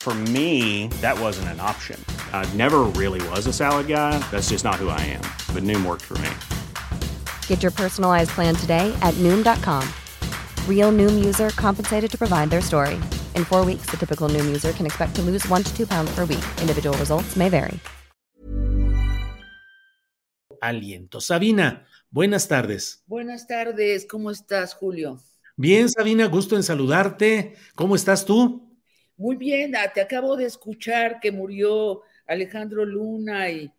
For me, that wasn't an option. I never really was a salad guy. That's just not who I am. But Noom worked for me. Get your personalized plan today at Noom.com. Real Noom user compensated to provide their story. In four weeks, the typical Noom user can expect to lose one to two pounds per week. Individual results may vary. Aliento. Sabina, buenas tardes. Buenas tardes. ¿Cómo estás, Julio? Bien, Sabina, gusto en saludarte. ¿Cómo estás tú? Muy bien, ah, te acabo de escuchar que murió Alejandro Luna y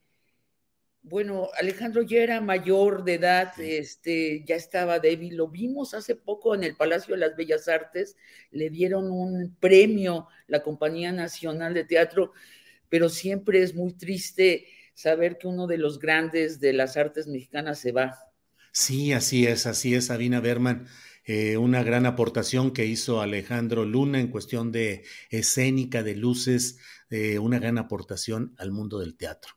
bueno, Alejandro ya era mayor de edad, este, ya estaba débil. Lo vimos hace poco en el Palacio de las Bellas Artes, le dieron un premio la Compañía Nacional de Teatro, pero siempre es muy triste saber que uno de los grandes de las artes mexicanas se va. Sí, así es, así es, Sabina Berman. Eh, una gran aportación que hizo Alejandro Luna en cuestión de escénica, de luces, eh, una gran aportación al mundo del teatro.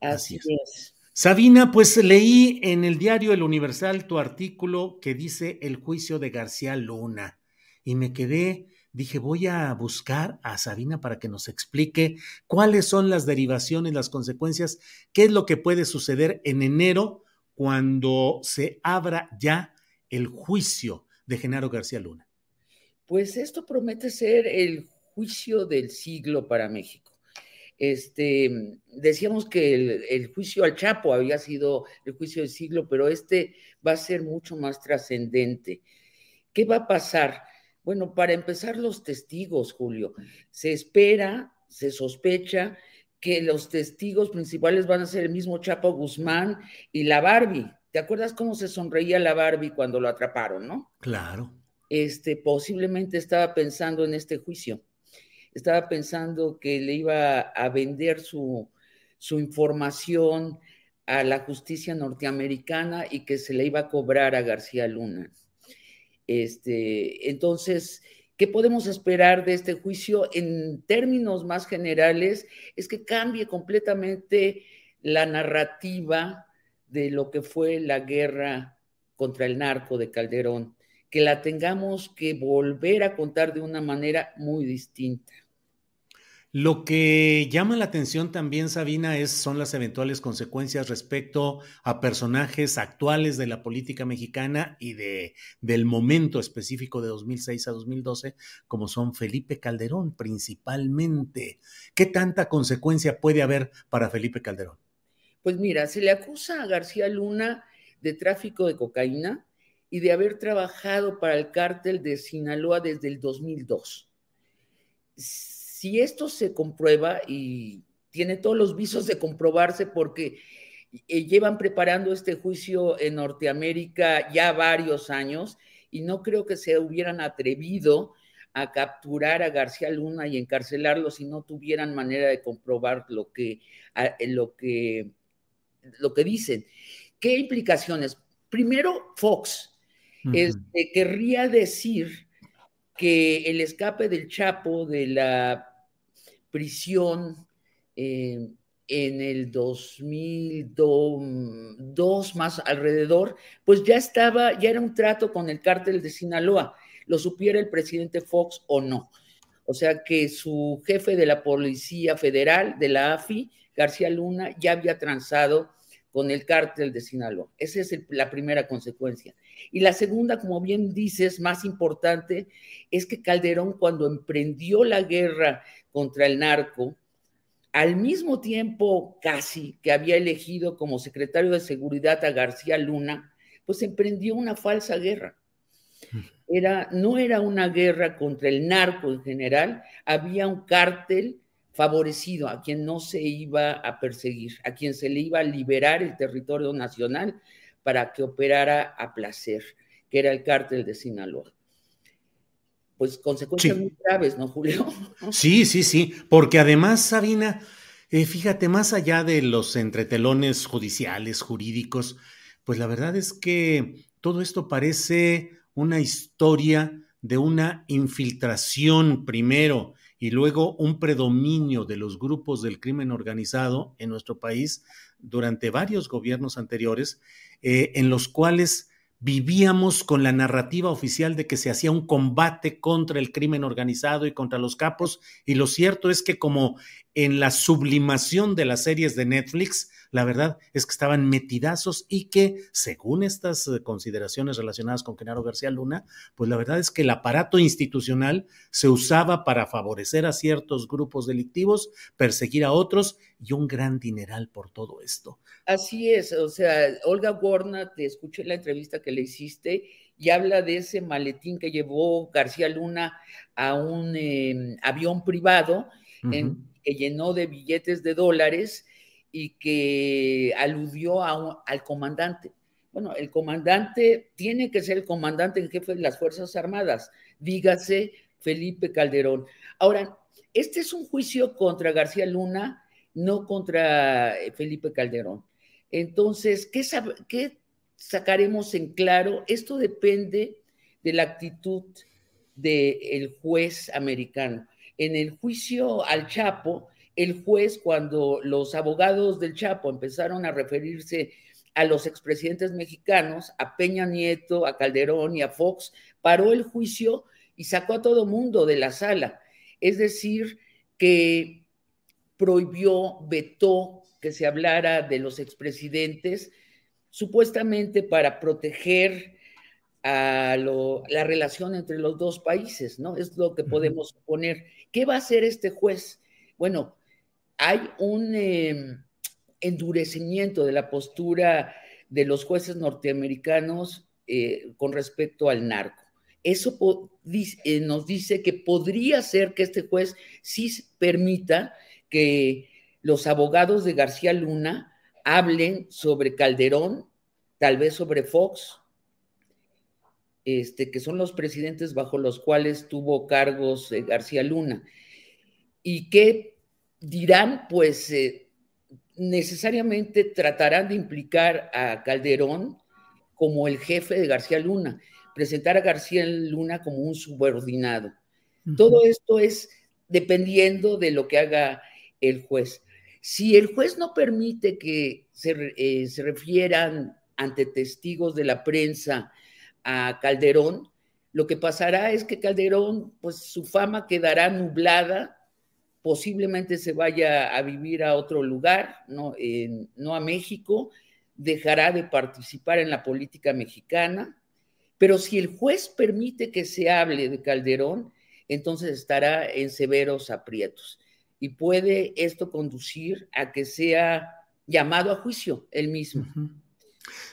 Así, es. Sabina, pues leí en el diario El Universal tu artículo que dice el juicio de García Luna y me quedé, dije, voy a buscar a Sabina para que nos explique cuáles son las derivaciones, las consecuencias, qué es lo que puede suceder en enero cuando se abra ya el juicio de Genaro García Luna? Pues esto promete ser el juicio del siglo para México. Este, decíamos que el, juicio al Chapo había sido el juicio del siglo, pero este va a ser mucho más trascendente. ¿Qué va a pasar? Bueno, para empezar, los testigos, Julio. Se espera, se sospecha que los testigos principales van a ser el mismo Chapo Guzmán y la Barbie, ¿Te acuerdas cómo se sonreía la Barbie cuando lo atraparon, no? Claro. Este, posiblemente estaba pensando en este juicio. Estaba pensando que le iba a vender su, su información a la justicia norteamericana y que se le iba a cobrar a García Luna. Este, entonces, ¿qué podemos esperar de este juicio en términos más generales? Es que cambie completamente la narrativa de lo que fue la guerra contra el narco de Calderón, que la tengamos que volver a contar de una manera muy distinta. Lo que llama la atención también, Sabina, es, son las eventuales consecuencias respecto a personajes actuales de la política mexicana y de, del momento específico de 2006 a 2012, como son Felipe Calderón principalmente. ¿Qué tanta consecuencia puede haber para Felipe Calderón? Pues mira, se le acusa a García Luna de tráfico de cocaína y de haber trabajado para el cártel de Sinaloa desde el 2002. Si esto se comprueba y tiene todos los visos de comprobarse porque eh, llevan preparando este juicio en Norteamérica ya varios años y no creo que se hubieran atrevido a capturar a García Luna y encarcelarlo si no tuvieran manera de comprobar lo que, lo que lo que dicen. ¿Qué implicaciones? Primero, Fox este, querría decir que el escape del Chapo de la prisión eh, en el 2002 más alrededor, pues ya estaba, ya era un trato con el cártel de Sinaloa, lo supiera el presidente Fox o no. O sea que su jefe de la Policía Federal, de la AFI, García Luna, ya había transado con el cártel de Sinaloa. Esa es la primera consecuencia. Y la segunda, como bien dices, más importante, es que Calderón cuando emprendió la guerra contra el narco, al mismo tiempo casi que había elegido como secretario de Seguridad a García Luna, pues emprendió una falsa guerra. Era, no era una guerra contra el narco en general, había un cártel favorecido a quien no se iba a perseguir, a quien se le iba a liberar el territorio nacional para que operara a placer, que era el cártel de Sinaloa pues consecuencias muy graves, ¿no, Julio? Sí, sí, sí, porque además, Sabina, eh, fíjate, más allá de los entretelones judiciales, jurídicos, pues la verdad es que todo esto parece una historia de una infiltración primero y luego un predominio de los grupos del crimen organizado en nuestro país durante varios gobiernos anteriores, eh, en los cuales vivíamos con la narrativa oficial de que se hacía un combate contra el crimen organizado y contra los capos, y lo cierto es que como en la sublimación de las series de Netflix, la verdad es que estaban metidazos y que, según estas eh, consideraciones relacionadas con Genaro García Luna, pues la verdad es que el aparato institucional se usaba para favorecer a ciertos grupos delictivos, perseguir a otros y un gran dineral por todo esto. Así es, o sea, Olga Warner, te escuché la entrevista que le hiciste y habla de ese maletín que llevó García Luna a un em, avión privado que llenó de billetes de dólares y que aludió al comandante. Bueno, el comandante tiene que ser el comandante en jefe de las Fuerzas Armadas, dígase Felipe Calderón. Ahora, este es un juicio contra García Luna, no contra eh, Felipe Calderón. Entonces, ¿qué, qué sacaremos en claro? Esto depende de la actitud del juez americano. En el juicio al Chapo, el juez, cuando los abogados del Chapo empezaron a referirse a los expresidentes mexicanos, a Peña Nieto, a Calderón y a Fox, paró el juicio y sacó a todo mundo de la sala. Es decir, que prohibió, vetó que se hablara de los expresidentes, supuestamente para proteger a la relación entre los dos países, ¿no? Es lo que podemos suponer. ¿Qué va a hacer este juez? Bueno, hay un em, endurecimiento de la postura de los jueces norteamericanos eh, con respecto al narco. Eso eh, nos dice que podría ser que este juez sí permita que los abogados de García Luna hablen sobre Calderón, tal vez sobre Fox, este, que son los presidentes bajo los cuales tuvo cargos García Luna, y que dirán, pues eh, necesariamente tratarán de implicar a Calderón como el jefe de García Luna, presentar a García Luna como un subordinado. Todo esto es dependiendo de lo que haga el juez. Si el juez no permite que se, eh, se refieran ante testigos de la prensa a Calderón, lo que pasará es que Calderón, pues su fama quedará nublada posiblemente se vaya a vivir a otro lugar, no, a México, dejará de participar en la política mexicana, pero si el juez permite que se hable de Calderón, entonces estará en severos aprietos y puede esto conducir a que sea llamado a juicio él mismo.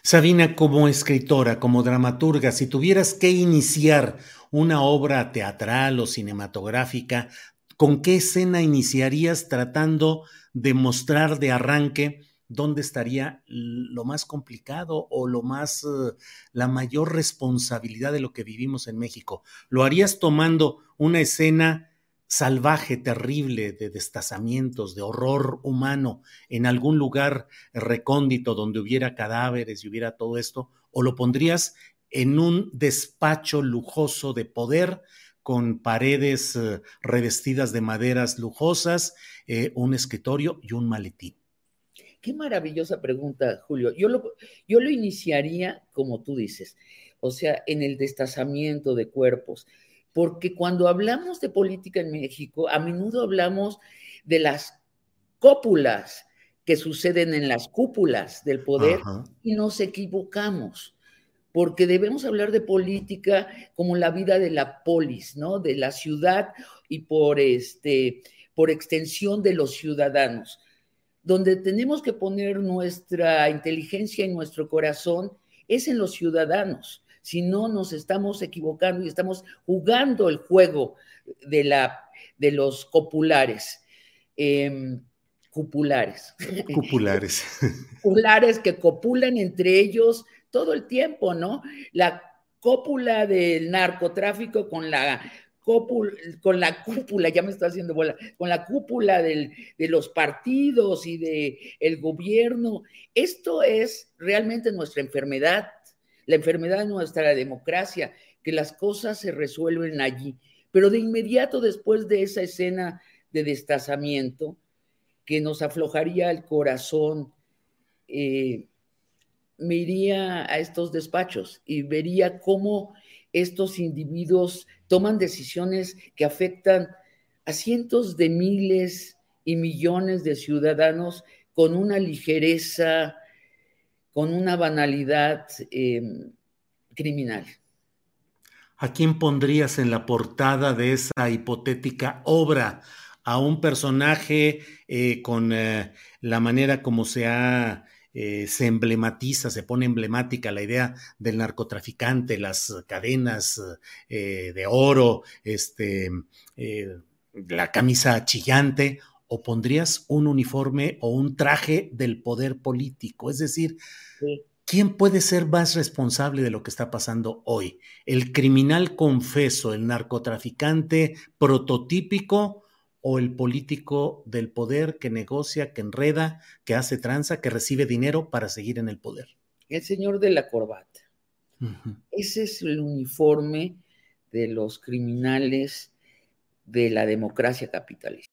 Sabina, como escritora, como dramaturga, si tuvieras que iniciar una obra teatral o cinematográfica, ¿Con qué escena iniciarías tratando de mostrar de arranque dónde estaría lo más complicado o lo más, eh, la mayor responsabilidad de lo que vivimos en México? ¿Lo harías tomando una escena salvaje, terrible, de destazamientos, de horror humano en algún lugar recóndito donde hubiera cadáveres y hubiera todo esto? ¿O lo pondrías en un despacho lujoso de poder con paredes eh, revestidas de maderas lujosas, eh, un escritorio y un maletín? Qué maravillosa pregunta, Julio. Yo lo, yo lo iniciaría como tú dices, o sea, en el destazamiento de cuerpos, porque cuando hablamos de política en México, a menudo hablamos de las cópulas que suceden en las cúpulas del poder y nos equivocamos porque debemos hablar de política como la vida de la polis, ¿no? De la ciudad y por este por extensión de los ciudadanos, donde tenemos que poner nuestra inteligencia y nuestro corazón es en los ciudadanos. Si no, nos estamos equivocando y estamos jugando el juego de, la, de los copulares. Em, cupulares. Cupulares. Cupulares que copulan entre ellos todo el tiempo, ¿no? La cópula del narcotráfico con la cópula, con la cúpula, ya me está haciendo bola, con la cúpula de los partidos y del el gobierno. Esto es realmente nuestra enfermedad, la enfermedad de nuestra democracia, que las cosas se resuelven allí. Pero de inmediato después de esa escena de destazamiento, que nos aflojaría el corazón, eh, me iría a estos despachos y vería cómo estos individuos toman decisiones que afectan a cientos de miles y millones de ciudadanos con una ligereza, con una banalidad em, criminal. ¿A quién pondrías en la portada de esa hipotética obra? ¿A un personaje eh, con eh, la manera como se ha eh, se emblematiza, se pone emblemática la idea del narcotraficante, las cadenas de oro, este, la camisa chillante, o pondrías un uniforme o un traje del poder político. Es decir, ¿quién puede ser más responsable de lo que está pasando hoy? ¿El criminal confeso, el narcotraficante prototípico? o el político del poder que negocia, que enreda, que hace tranza, que recibe dinero para seguir en el poder. El señor de la corbata. Ese es el uniforme de los criminales de la democracia capitalista.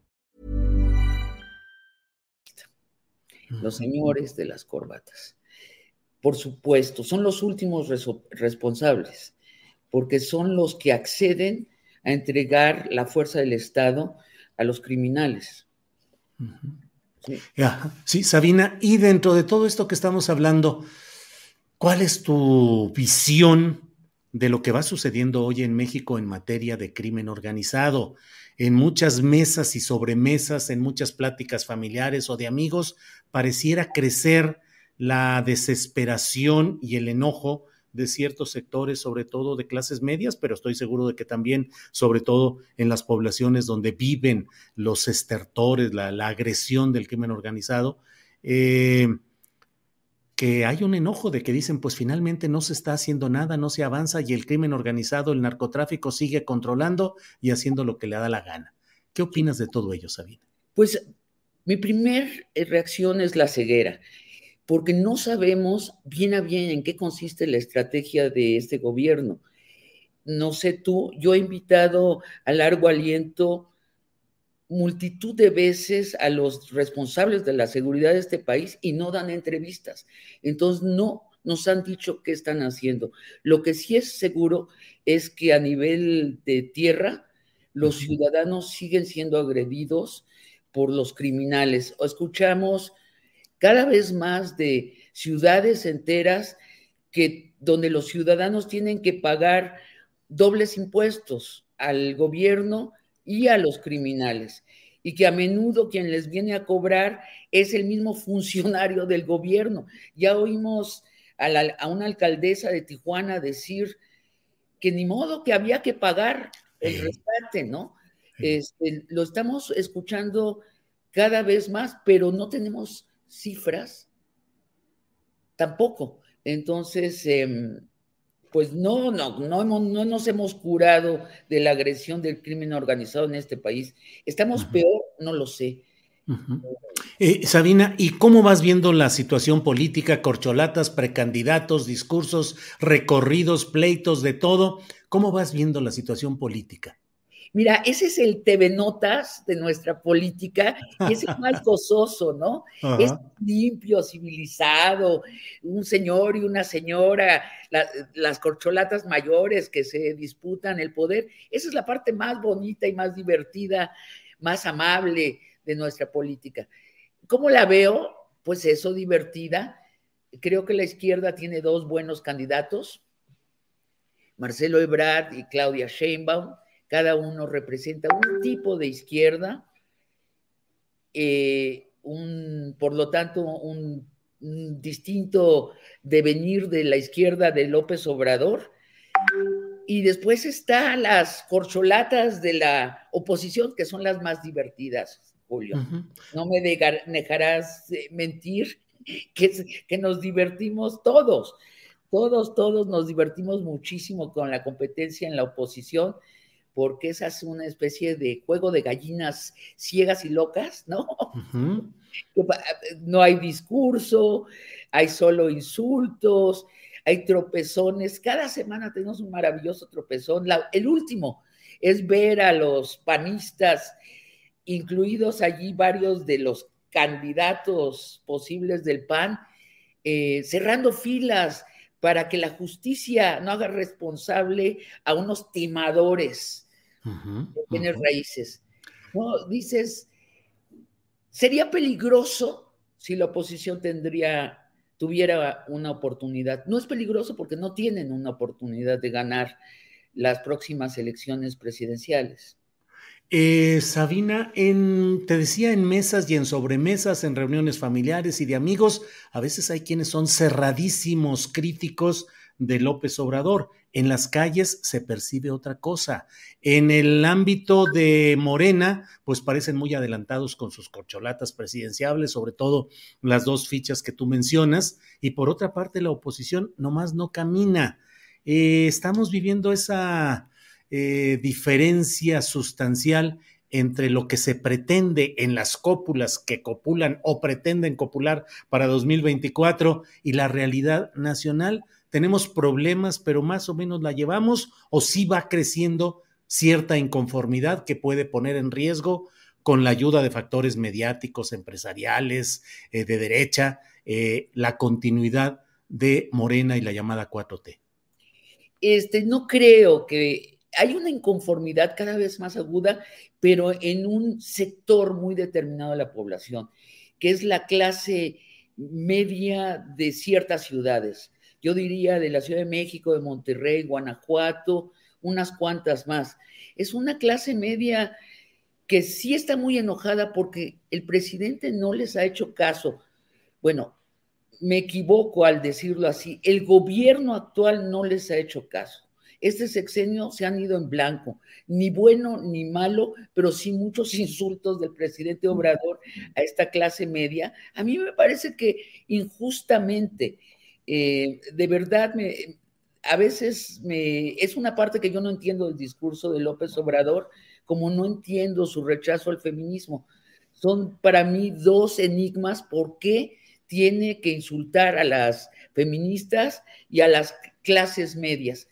Los señores de las corbatas. por supuesto, son los últimos responsables, porque son los que acceden a entregar la fuerza del Estado a los criminales. sí. Sabina, y dentro de todo esto que estamos hablando, ¿cuál es tu visión de lo que va sucediendo hoy en México en materia de crimen organizado? En muchas mesas y sobremesas, en muchas pláticas familiares o de amigos, pareciera crecer la desesperación y el enojo de ciertos sectores, sobre todo de clases medias, pero estoy seguro de que también, sobre todo en las poblaciones donde viven los estertores, la, agresión del crimen organizado, eh, que hay un enojo de que dicen, pues finalmente no se está haciendo nada, no se avanza y el crimen organizado, el narcotráfico sigue controlando y haciendo lo que le da la gana. ¿Qué opinas de todo ello, Sabina? Pues mi primer reacción es la ceguera porque no sabemos bien a bien en qué consiste la estrategia de este gobierno. No sé tú, yo he invitado a largo aliento multitud de veces a los responsables de la seguridad de este país y no dan entrevistas. Entonces, no nos han dicho qué están haciendo. Lo que sí es seguro es que a nivel de tierra, los ciudadanos siguen siendo agredidos por los criminales. Escuchamos cada vez más de ciudades enteras que donde los ciudadanos tienen que pagar dobles impuestos al gobierno y a los criminales y que a menudo quien les viene a cobrar es el mismo funcionario del gobierno. Ya oímos a, una alcaldesa de Tijuana decir que ni modo que había que pagar el rescate, ¿no? Este, lo estamos escuchando cada vez más, pero no tenemos cifras tampoco. Entonces, em, pues no, no, no, no, nos hemos curado de la agresión del crimen organizado en este país. ¿Estamos peor? No lo sé. Eh, Sabina, ¿y cómo vas viendo la situación política, corcholatas, precandidatos, discursos, recorridos, pleitos, de todo? ¿Cómo vas viendo la situación política? Mira, ese es el TV Notas de nuestra política y es el más gozoso, ¿no? Es limpio, civilizado, un señor y una señora, las corcholatas mayores que se disputan el poder. Esa es la parte más bonita y más divertida, más amable de nuestra política. ¿Cómo la veo? Pues eso, divertida. Creo que la izquierda tiene dos buenos candidatos, Marcelo Ebrard y Claudia Sheinbaum cada uno representa un tipo de izquierda, eh, un, por lo tanto, un, distinto devenir de la izquierda de López Obrador. Y después están las corcholatas de la oposición, que son las más divertidas, Julio. No me dejarás eh, mentir que, que nos divertimos todos, todos, todos nos divertimos muchísimo con la competencia en la oposición porque esa es una especie de juego de gallinas ciegas y locas, ¿no? No hay discurso, hay solo insultos, hay tropezones. Cada semana tenemos un maravilloso tropezón. el último es ver a los panistas, incluidos allí varios de los candidatos posibles del PAN, eh, cerrando filas para que la justicia no haga responsable a unos timadores de bienes raíces. No, dices, sería peligroso si la oposición tendría, tuviera una oportunidad. No es peligroso porque no tienen una oportunidad de ganar las próximas elecciones presidenciales. Eh, Sabina, te decía en mesas y en sobremesas, en reuniones familiares y de amigos, a veces hay quienes son cerradísimos críticos de López Obrador. En las calles se percibe otra cosa. En el ámbito de Morena, pues parecen muy adelantados con sus corcholatas presidenciables, sobre todo las dos fichas que tú mencionas. Y por otra parte, la oposición nomás no camina. Eh, estamos viviendo esa eh, diferencia sustancial entre lo que se pretende en las cópulas que copulan o pretenden copular para 2024 y la realidad nacional. Tenemos problemas, pero más o menos la llevamos o sí va creciendo cierta inconformidad que puede poner en riesgo con la ayuda de factores mediáticos, empresariales, eh, de derecha, eh, la continuidad de Morena y la llamada 4T. Este, no creo que hay una inconformidad cada vez más aguda, pero en un sector muy determinado de la población, que es la clase media de ciertas ciudades. Yo diría de la Ciudad de México, de Monterrey, Guanajuato, unas cuantas más. Es una clase media que sí está muy enojada porque el presidente no les ha hecho caso. Bueno, me equivoco al decirlo así, el gobierno actual no les ha hecho caso este sexenio se han ido en blanco, ni bueno ni malo, pero sí muchos insultos del presidente Obrador a esta clase media. A mí me parece que injustamente, eh, de verdad, me, a veces me, es una parte que yo no entiendo del discurso de López Obrador, como no entiendo su rechazo al feminismo. Son para mí dos enigmas. ¿Por qué tiene que insultar a las feministas y a las clases medias?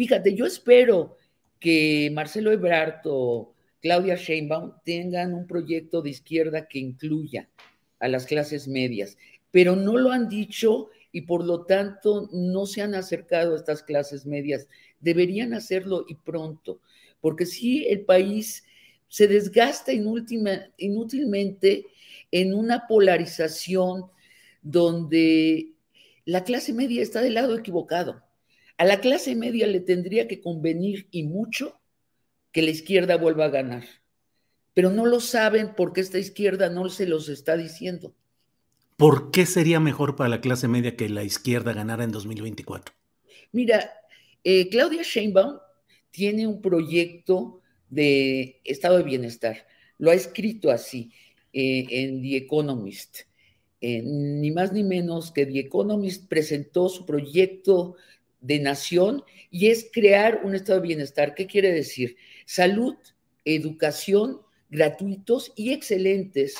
Fíjate, yo espero que Marcelo Ebrard o Claudia Sheinbaum tengan un proyecto de izquierda que incluya a las clases medias, pero no lo han dicho y por lo tanto no se han acercado a estas clases medias. Deberían hacerlo y pronto, porque si el país se desgasta inútilmente en una polarización donde la clase media está del lado equivocado. A la clase media le tendría que convenir y mucho que la izquierda vuelva a ganar. Pero no lo saben porque esta izquierda no se los está diciendo. ¿Por qué sería mejor para la clase media que la izquierda ganara en 2024? Mira, Eh, Claudia Sheinbaum tiene un proyecto de estado de bienestar. Lo ha escrito así eh, en The Economist. Eh, ni más ni menos que The Economist presentó su proyecto de nación y es crear un estado de bienestar. ¿Qué quiere decir? Salud, educación gratuitos y excelentes.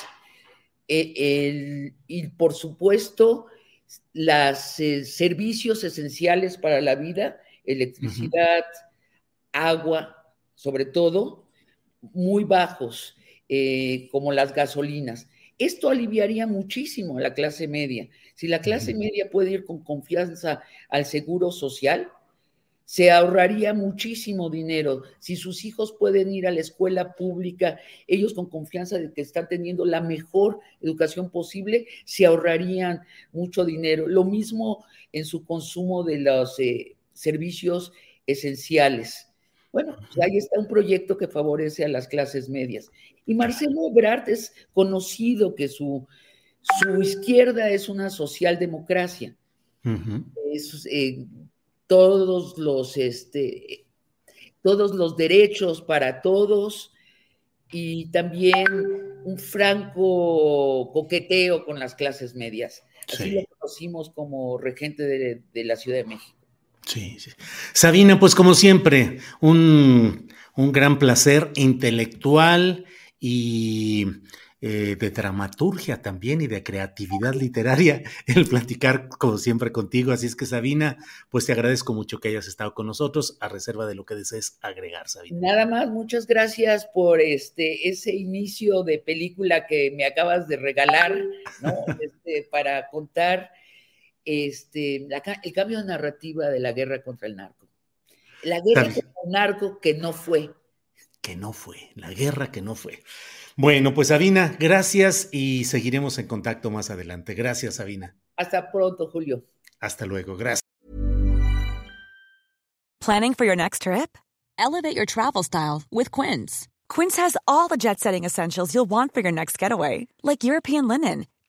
y por supuesto, los servicios esenciales para la vida, electricidad, agua, sobre todo, muy bajos, eh, como las gasolinas. Esto aliviaría muchísimo a la clase media. Si la clase media puede ir con confianza al seguro social, se ahorraría muchísimo dinero. Si sus hijos pueden ir a la escuela pública, ellos con confianza de que están teniendo la mejor educación posible, se ahorrarían mucho dinero. Lo mismo en su consumo de los eh, servicios esenciales. Bueno, pues ahí está un proyecto que favorece a las clases medias. Y Marcelo Ebrard es conocido que su, su izquierda es una socialdemocracia. es, eh, todos los, este, todos los derechos para todos y también un franco coqueteo con las clases medias. Así lo conocimos como regente de, de la Ciudad de México. Sí, sí. Sabina, pues como siempre, un, un gran placer intelectual y eh, de dramaturgia también y de creatividad literaria el platicar como siempre contigo. Así es que Sabina, pues te agradezco mucho que hayas estado con nosotros a reserva de lo que desees agregar, Sabina. Nada más, muchas gracias por este ese inicio de película que me acabas de regalar, ¿no? Este, para contar este, el cambio de narrativa de la guerra contra el narco. La guerra contra el narco que no fue. Que no fue, la guerra que no fue. Bueno, pues Sabina, gracias y seguiremos en contacto más adelante. Gracias, Sabina. Hasta pronto, Julio. Hasta luego, gracias. Planning for your next trip? Elevate your travel style with Quince. Quince has all the jet setting essentials you'll want for your next getaway, like European linen